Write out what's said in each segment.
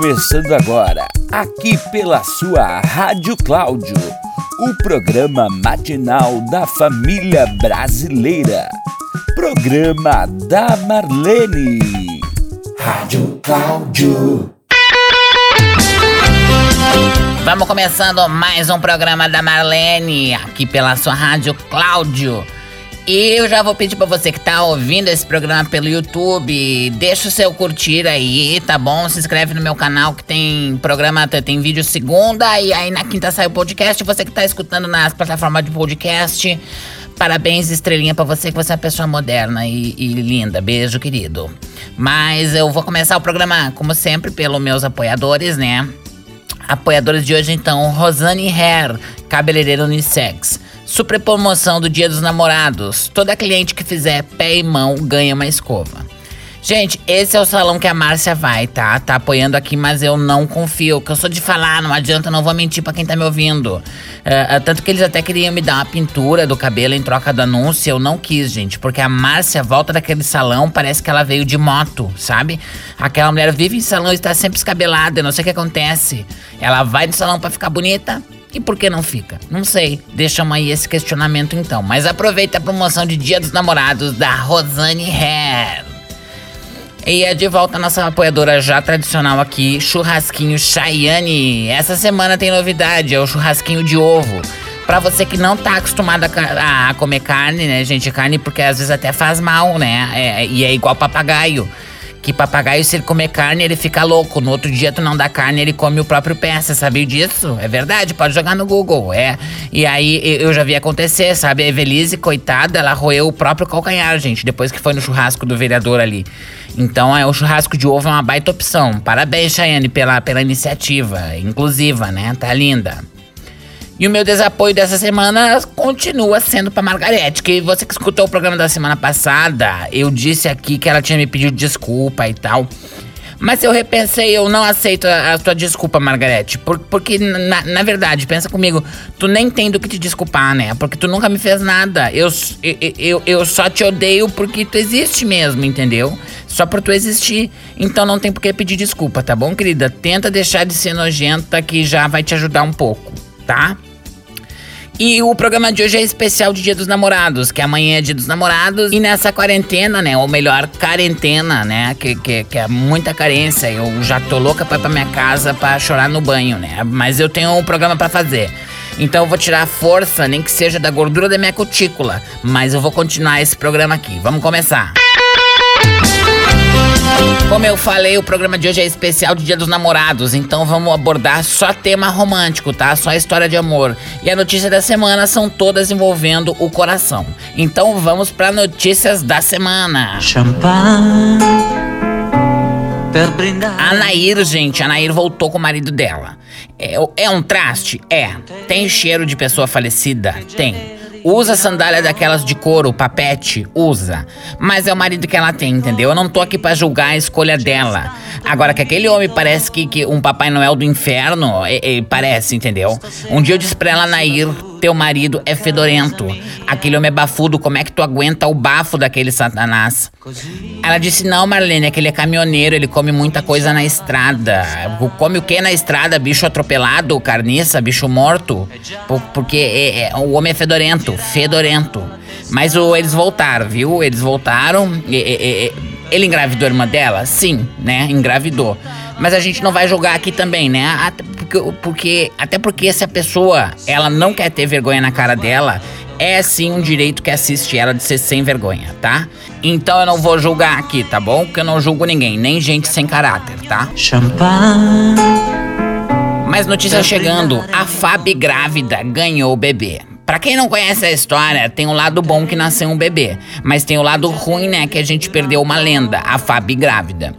começando agora, aqui pela sua Rádio Cláudio, o programa matinal da família brasileira. Programa da Marlene. Rádio Cláudio. Vamos começando mais um programa da Marlene, aqui pela sua Rádio Cláudio. E eu já vou pedir para você que tá ouvindo esse programa pelo YouTube, deixa o seu curtir aí, tá bom? Se inscreve no meu canal que tem programa, tem vídeo segunda e aí na quinta sai o podcast. Você que tá escutando nas plataformas de podcast, parabéns, estrelinha para você que você é uma pessoa moderna e, e linda. Beijo, querido. Mas eu vou começar o programa, como sempre, pelos meus apoiadores, né? Apoiadores de hoje então, Rosane Hair, cabeleireiro unissex. Super promoção do Dia dos Namorados. Toda cliente que fizer pé e mão ganha uma escova. Gente, esse é o salão que a Márcia vai, tá? Tá apoiando aqui, mas eu não confio. Que eu sou de falar, não adianta, não vou mentir pra quem tá me ouvindo. É, é, tanto que eles até queriam me dar uma pintura do cabelo em troca do anúncio. Eu não quis, gente, porque a Márcia volta daquele salão, parece que ela veio de moto, sabe? Aquela mulher vive em salão e está sempre escabelada, eu não sei o que acontece. Ela vai no salão para ficar bonita, e por que não fica? Não sei. Deixamos aí esse questionamento então. Mas aproveita a promoção de Dia dos Namorados da Rosane Hair. E é de volta a nossa apoiadora já tradicional aqui, Churrasquinho Chayane. Essa semana tem novidade, é o churrasquinho de ovo. Pra você que não tá acostumado a, a comer carne, né, gente? Carne porque às vezes até faz mal, né? É, e é igual papagaio que papagaio, se ele comer carne, ele fica louco. No outro dia, tu não dá carne, ele come o próprio pé. Você sabia disso? É verdade, pode jogar no Google. É. E aí eu já vi acontecer, sabe? A Evelise, coitada, ela roeu o próprio calcanhar, gente, depois que foi no churrasco do vereador ali. Então, é, o churrasco de ovo é uma baita opção. Parabéns, Chayane, pela, pela iniciativa inclusiva, né? Tá linda. E o meu desapoio dessa semana continua sendo pra Margarete, que você que escutou o programa da semana passada, eu disse aqui que ela tinha me pedido desculpa e tal. Mas eu repensei, eu não aceito a, a tua desculpa, Margarete. Por, porque, na, na, verdade, pensa comigo, tu nem tem do que te desculpar, né? Porque tu nunca me fez nada. Eu, eu, eu, eu só te odeio porque tu existe mesmo, entendeu? Só por tu existir. Então não tem por que pedir desculpa, tá bom, querida? Tenta deixar de ser nojenta que já vai te ajudar um pouco, tá? E o programa de hoje é especial de Dia dos Namorados, que amanhã é Dia dos Namorados. E nessa quarentena, né? Ou melhor, quarentena, né? Que, que, que é muita carência. Eu já tô louca pra ir pra minha casa pra chorar no banho, né? Mas eu tenho um programa para fazer. Então eu vou tirar a força, nem que seja da gordura da minha cutícula. Mas eu vou continuar esse programa aqui. Vamos começar. Como eu falei, o programa de hoje é especial de Dia dos Namorados, então vamos abordar só tema romântico, tá? Só história de amor. E a notícia da semana são todas envolvendo o coração. Então vamos para notícias da semana. Champanhe. A Nair, gente, a Nair voltou com o marido dela. É, é um traste? É. Tem cheiro de pessoa falecida? Tem. Usa sandália daquelas de couro, papete, usa. Mas é o marido que ela tem, entendeu? Eu não tô aqui para julgar a escolha dela. Agora que aquele homem parece que, que um Papai Noel do inferno, é, é, parece, entendeu? Um dia eu disse pra ela, Nair, teu marido é fedorento. Aquele homem é bafudo, como é que tu aguenta o bafo daquele satanás? Ela disse, não, Marlene, aquele é caminhoneiro, ele come muita coisa na estrada. Come o que na estrada? Bicho atropelado, carniça, bicho morto? Porque é, é, o homem é fedorento, fedorento. Mas o, eles voltaram, viu? Eles voltaram. E, e, ele engravidou a irmã dela? Sim, né? Engravidou. Mas a gente não vai jogar aqui também, né? Até porque, porque, até porque se a pessoa ela não quer ter vergonha na cara dela, é sim um direito que assiste ela de ser sem vergonha, tá? Então eu não vou julgar aqui, tá bom? Porque eu não julgo ninguém, nem gente sem caráter, tá? Champanhe. Mais notícia chegando: a Fábio grávida ganhou o bebê. Pra quem não conhece a história, tem o um lado bom que nasceu um bebê, mas tem o lado ruim, né, que a gente perdeu uma lenda, a Fabi grávida.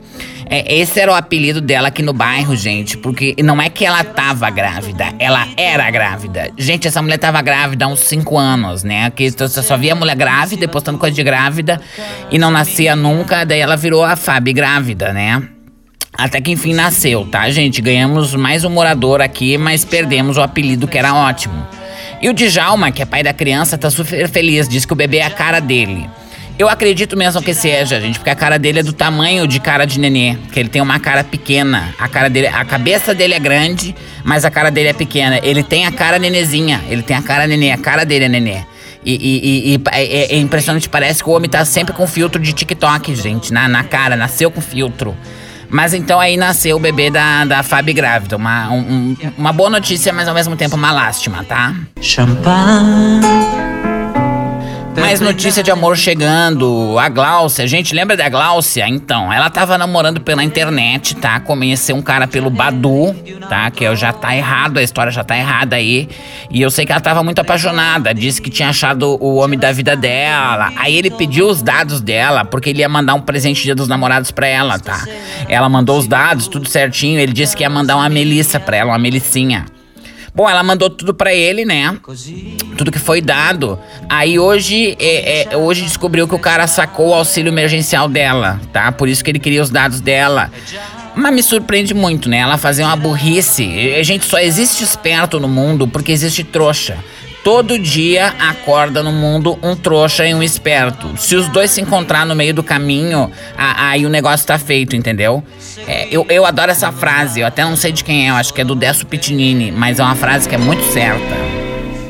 É, esse era o apelido dela aqui no bairro, gente, porque não é que ela tava grávida, ela era grávida. Gente, essa mulher tava grávida há uns 5 anos, né? Que você só via mulher grávida, postando coisa de grávida e não nascia nunca, daí ela virou a Fabi grávida, né? Até que enfim nasceu, tá, gente? Ganhamos mais um morador aqui, mas perdemos o apelido que era ótimo. E o Djalma, que é pai da criança, tá super feliz, diz que o bebê é a cara dele. Eu acredito mesmo que seja, gente, porque a cara dele é do tamanho de cara de nenê, que ele tem uma cara pequena. A cara dele, a cabeça dele é grande, mas a cara dele é pequena. Ele tem a cara nenezinha, ele tem a cara nenê, a cara dele é nenê. E, e, e, é, é, impressionante, parece que o homem tá sempre com filtro de TikTok, gente, na, na cara, nasceu com filtro. Mas então aí nasceu o bebê da, da Fábio grávida. Uma, um, uma boa notícia, mas ao mesmo tempo uma lástima, tá? Champanhe. Mais notícia de amor chegando. A Gláucia, gente, lembra da Gláucia? Então, ela tava namorando pela internet, tá? Conheceu um cara pelo Badu, tá? Que já tá errado, a história já tá errada aí. E eu sei que ela tava muito apaixonada. Disse que tinha achado o homem da vida dela. Aí ele pediu os dados dela, porque ele ia mandar um presente dia dos namorados pra ela, tá? Ela mandou os dados, tudo certinho. Ele disse que ia mandar uma melissa pra ela, uma melicinha. Bom, ela mandou tudo para ele, né? Tudo que foi dado. Aí hoje, é, é, hoje descobriu que o cara sacou o auxílio emergencial dela, tá? Por isso que ele queria os dados dela. Mas me surpreende muito, né? Ela fazer uma burrice. A gente só existe esperto no mundo porque existe trouxa. Todo dia acorda no mundo um trouxa e um esperto. Se os dois se encontrar no meio do caminho, aí o negócio tá feito, entendeu? É, eu, eu adoro essa frase, eu até não sei de quem é, eu acho que é do Desso Pitinini, mas é uma frase que é muito certa.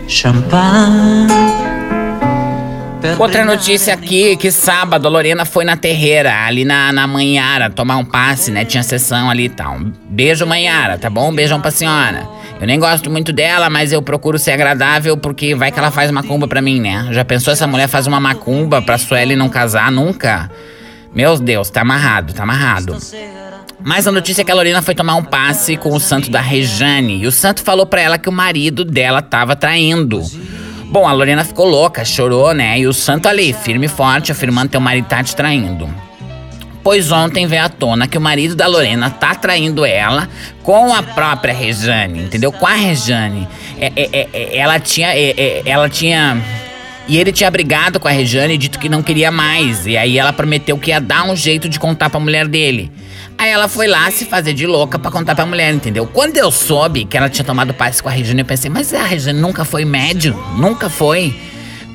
Champanhe. Outra notícia aqui, que sábado a Lorena foi na terreira, ali na, na Manhara, tomar um passe, né? Tinha sessão ali e tal. Beijo, Manhara, tá bom? Beijão pra senhora. Eu nem gosto muito dela, mas eu procuro ser agradável porque vai que ela faz macumba pra mim, né? Já pensou essa mulher faz uma macumba pra Sueli não casar nunca? Meu Deus, tá amarrado, tá amarrado. Mas a notícia é que a Lorena foi tomar um passe com o santo da Rejane. E o santo falou pra ela que o marido dela tava traindo. Bom, a Lorena ficou louca, chorou, né? E o santo ali, firme e forte, afirmando que o marido tá te traindo. Pois ontem veio à tona que o marido da Lorena tá traindo ela com a própria Rejane, entendeu? Com a Rejane. É, é, é, é ela tinha. É, é, ela tinha. E ele tinha brigado com a Rejane e dito que não queria mais. E aí ela prometeu que ia dar um jeito de contar pra mulher dele. Aí ela foi lá se fazer de louca para contar pra mulher, entendeu? Quando eu soube que ela tinha tomado passe com a Regina, eu pensei, mas a Regina nunca foi médio? Nunca foi.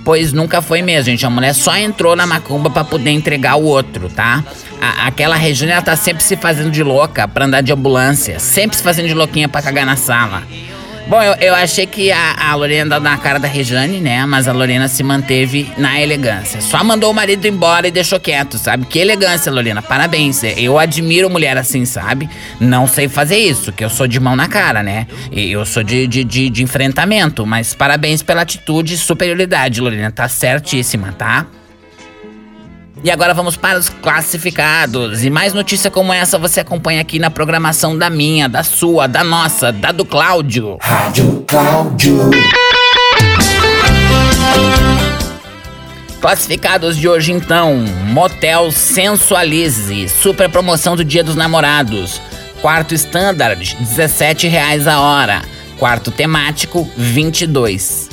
Pois nunca foi mesmo, gente. A mulher só entrou na macumba para poder entregar o outro, tá? A, aquela Regina, ela tá sempre se fazendo de louca pra andar de ambulância. Sempre se fazendo de louquinha pra cagar na sala. Bom, eu, eu achei que a, a Lorena na cara da Rejane, né? Mas a Lorena se manteve na elegância. Só mandou o marido embora e deixou quieto, sabe? Que elegância, Lorena. Parabéns. Eu admiro mulher assim, sabe? Não sei fazer isso, que eu sou de mão na cara, né? Eu sou de, de, de, de enfrentamento. Mas parabéns pela atitude e superioridade, Lorena. Tá certíssima, tá? E agora vamos para os classificados. E mais notícia como essa você acompanha aqui na programação da minha, da sua, da nossa, da do Cláudio. Rádio Cláudio. Classificados de hoje então: Motel Sensualize, super promoção do Dia dos Namorados. Quarto Standard, R$17,00 a hora. Quarto temático, 22.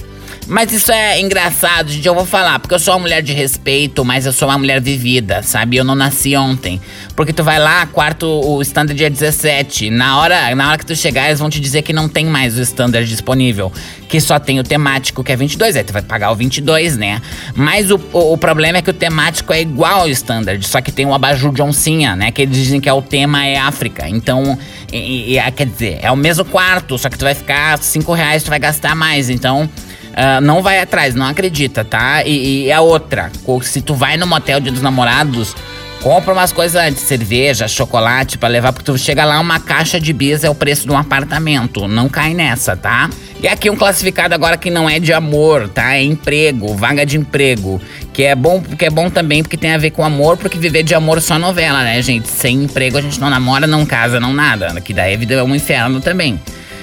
Mas isso é engraçado, gente. Eu vou falar, porque eu sou uma mulher de respeito, mas eu sou uma mulher vivida, sabe? Eu não nasci ontem. Porque tu vai lá, quarto, o standard é 17. Na hora, na hora que tu chegar, eles vão te dizer que não tem mais o standard disponível. Que só tem o temático, que é 22. Aí tu vai pagar o 22, né? Mas o, o, o problema é que o temático é igual ao standard, só que tem o abajur de oncinha, né? Que eles dizem que é o tema é África. Então, e, e, quer dizer, é o mesmo quarto, só que tu vai ficar 5 reais, tu vai gastar mais. Então. Uh, não vai atrás, não acredita, tá? E, e a outra, se tu vai no motel Dia dos Namorados, compra umas coisas antes, cerveja, chocolate para levar, porque tu chega lá, uma caixa de bis é o preço de um apartamento. Não cai nessa, tá? E aqui um classificado agora que não é de amor, tá? É emprego, vaga de emprego. Que é bom, que é bom também porque tem a ver com amor, porque viver de amor é só novela, né, gente? Sem emprego a gente não namora, não casa, não nada. Que daí a vida é um inferno também.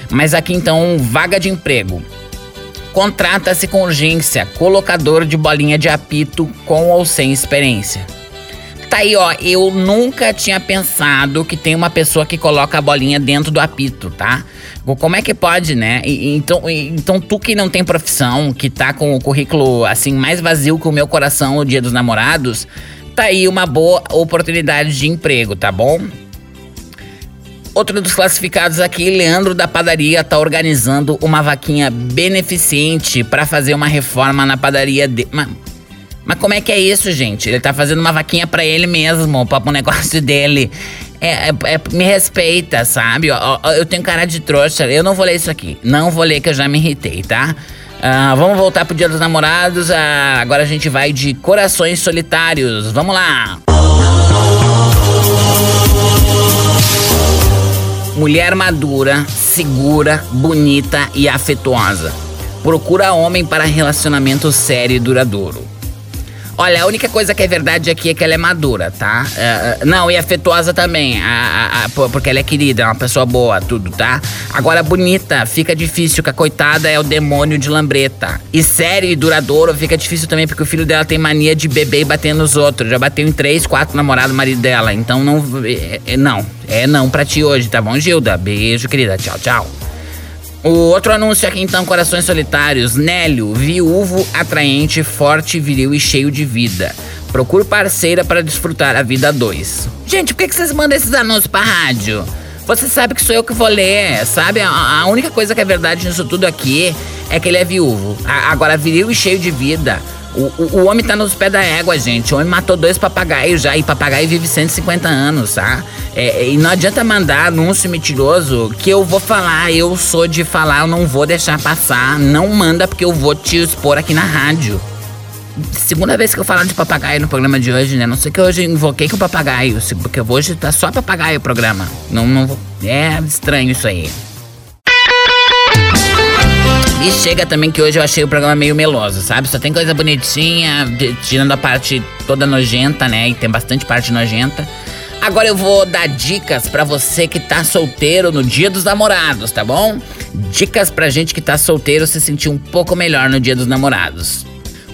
Mas aqui então, vaga de emprego. Contrata-se com urgência colocador de bolinha de apito com ou sem experiência. Tá aí, ó. Eu nunca tinha pensado que tem uma pessoa que coloca a bolinha dentro do apito, tá? Como é que pode, né? E, então, e, então, tu que não tem profissão, que tá com o currículo assim mais vazio que o meu coração no dia dos namorados, tá aí uma boa oportunidade de emprego, tá bom? Outro dos classificados aqui, Leandro da Padaria, tá organizando uma vaquinha beneficente para fazer uma reforma na padaria de. Mas como é que é isso, gente? Ele tá fazendo uma vaquinha para ele mesmo, para um negócio dele. É, é, é, me respeita, sabe? Eu, tenho cara de trouxa. Eu não vou ler isso aqui. Não vou ler que eu já me irritei, tá? Uh, vamos voltar pro Dia dos Namorados. Uh, agora a gente vai de Corações Solitários. Vamos lá! Mulher madura, segura, bonita e afetuosa. Procura homem para relacionamento sério e duradouro. Olha, a única coisa que é verdade aqui é que ela é madura, tá? Uh, não, e afetuosa também, a, a, a, porque ela é querida, é uma pessoa boa, tudo, tá? Agora, bonita, fica difícil, que a coitada é o demônio de lambreta. E sério e duradouro fica difícil também, porque o filho dela tem mania de beber e bater nos outros. Já bateu em três, quatro namorados marido dela. Então não. É, é, não, é não pra ti hoje, tá bom, Gilda? Beijo, querida. Tchau, tchau. O outro anúncio aqui então, Corações Solitários. Nélio, viúvo, atraente, forte, viril e cheio de vida. Procure parceira para desfrutar a vida dois. Gente, por que, que vocês mandam esses anúncios pra rádio? Você sabe que sou eu que vou ler, sabe? A, única coisa que é verdade nisso tudo aqui é que ele é viúvo. Agora, viril e cheio de vida. O, o, o, homem tá nos pés da égua, gente. O homem matou dois papagaios já. E papagaio vive 150 anos, tá? É, e não adianta mandar anúncio mentiroso que eu vou falar. Eu sou de falar, eu não vou deixar passar. Não manda porque eu vou te expor aqui na rádio. Segunda vez que eu falo de papagaio no programa de hoje, né? Não sei que hoje invoquei com papagaio, porque hoje tá só papagaio o programa. Não, não vou. É estranho isso aí. E chega também que hoje eu achei o programa meio meloso, sabe? Só tem coisa bonitinha, tirando a parte toda nojenta, né? E tem bastante parte nojenta. Agora eu vou dar dicas para você que tá solteiro no Dia dos Namorados, tá bom? Dicas pra gente que tá solteiro se sentir um pouco melhor no Dia dos Namorados.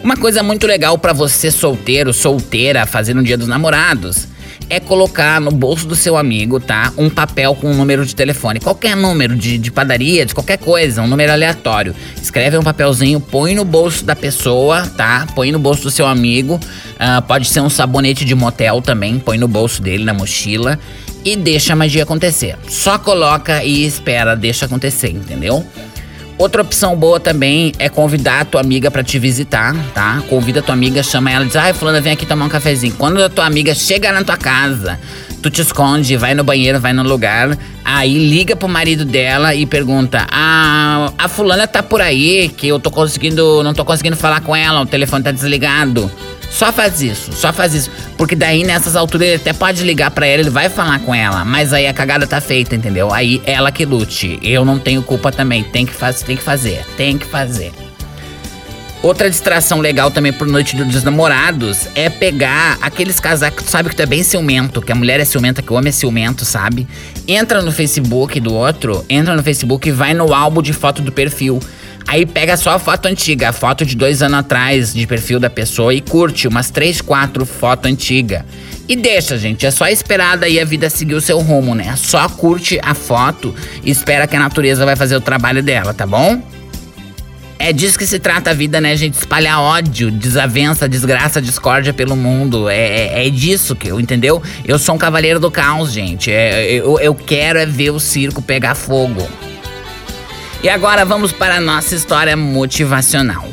Uma coisa muito legal para você solteiro, solteira, fazer no Dia dos Namorados é colocar no bolso do seu amigo, tá? Um papel com um número de telefone. Qualquer número de, de padaria, de qualquer coisa, um número aleatório. Escreve um papelzinho, põe no bolso da pessoa, tá? Põe no bolso do seu amigo. Uh, pode ser um sabonete de motel também, põe no bolso dele, na mochila. E deixa a magia acontecer. Só coloca e espera, deixa acontecer, entendeu? Outra opção boa também é convidar a tua amiga para te visitar, tá? Convida a tua amiga, chama ela e diz: Ai, fulana, vem aqui tomar um cafezinho. Quando a tua amiga chega na tua casa, tu te esconde, vai no banheiro, vai no lugar, aí liga pro marido dela e pergunta: Ah, a fulana tá por aí, que eu tô conseguindo. não tô conseguindo falar com ela, o telefone tá desligado. Só faz isso, só faz isso. Porque daí nessas alturas ele até pode ligar para ela, ele vai falar com ela, mas aí a cagada tá feita, entendeu? Aí ela que lute. Eu não tenho culpa também, tem que, faz, tem que fazer, tem que fazer. Outra distração legal também pro Noite dos Namorados é pegar aqueles casacos, sabe que tu é bem ciumento, que a mulher é ciumenta, que o homem é ciumento, sabe? Entra no Facebook do outro, entra no Facebook e vai no álbum de foto do perfil. Aí pega só a foto antiga, a foto de dois anos atrás de perfil da pessoa e curte umas três, quatro fotos antigas. E deixa, gente. É só esperar daí a vida seguir o seu rumo, né? Só curte a foto e espera que a natureza vai fazer o trabalho dela, tá bom? É disso que se trata a vida, né, gente? Espalhar ódio, desavença, desgraça, discórdia pelo mundo. É, é, é disso que eu, entendeu? Eu sou um cavaleiro do caos, gente. É, eu, eu quero é ver o circo pegar fogo. E agora vamos para a nossa história motivacional.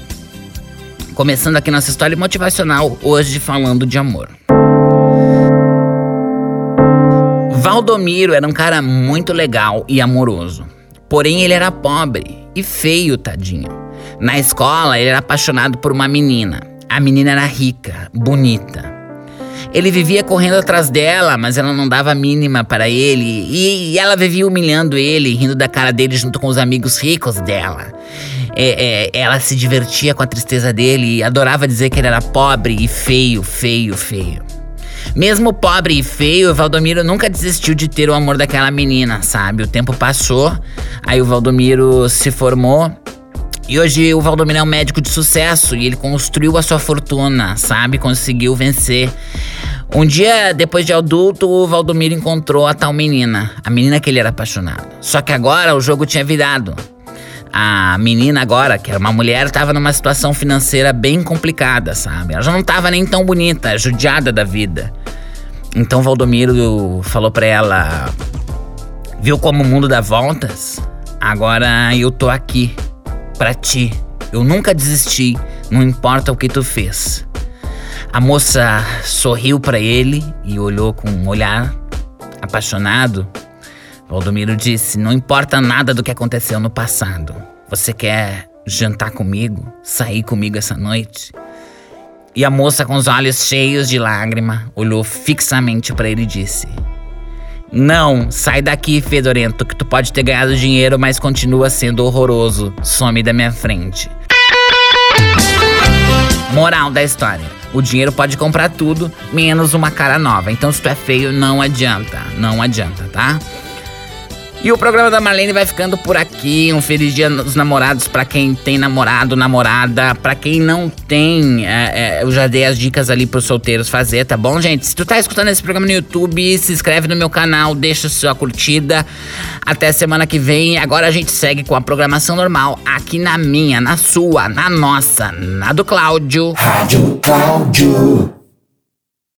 Começando aqui nossa história motivacional, hoje falando de amor. Valdomiro era um cara muito legal e amoroso. Porém, ele era pobre e feio, tadinho. Na escola, ele era apaixonado por uma menina. A menina era rica, bonita. Ele vivia correndo atrás dela, mas ela não dava mínima para ele. E, e ela vivia humilhando ele, rindo da cara dele junto com os amigos ricos dela. É, é, ela se divertia com a tristeza dele e adorava dizer que ele era pobre e feio, feio, feio. Mesmo pobre e feio, o Valdomiro nunca desistiu de ter o amor daquela menina, sabe? O tempo passou, aí o Valdomiro se formou e hoje o Valdomiro é um médico de sucesso e ele construiu a sua fortuna, sabe? Conseguiu vencer. Um dia depois de adulto, o Valdomiro encontrou a tal menina, a menina que ele era apaixonado. Só que agora o jogo tinha virado. A menina agora, que era uma mulher, estava numa situação financeira bem complicada, sabe? Ela já não estava nem tão bonita, judiada da vida. Então Valdomiro falou para ela: Viu como o mundo dá voltas? Agora eu tô aqui para ti. Eu nunca desisti, não importa o que tu fez. A moça sorriu para ele e olhou com um olhar apaixonado. Valdomiro disse: Não importa nada do que aconteceu no passado. Você quer jantar comigo? Sair comigo essa noite? E a moça, com os olhos cheios de lágrima, olhou fixamente para ele e disse: Não, sai daqui, fedorento, que tu pode ter ganhado dinheiro, mas continua sendo horroroso. Some da minha frente. Moral da história: o dinheiro pode comprar tudo, menos uma cara nova. Então, se tu é feio, não adianta. Não adianta, tá? E o programa da Marlene vai ficando por aqui. Um feliz dia dos namorados para quem tem namorado, namorada. Para quem não tem, é, é, eu já dei as dicas ali pros solteiros fazer, tá bom, gente? Se tu tá escutando esse programa no YouTube, se inscreve no meu canal, deixa sua curtida. Até semana que vem. Agora a gente segue com a programação normal aqui na minha, na sua, na nossa, na do Cláudio. Rádio Cláudio.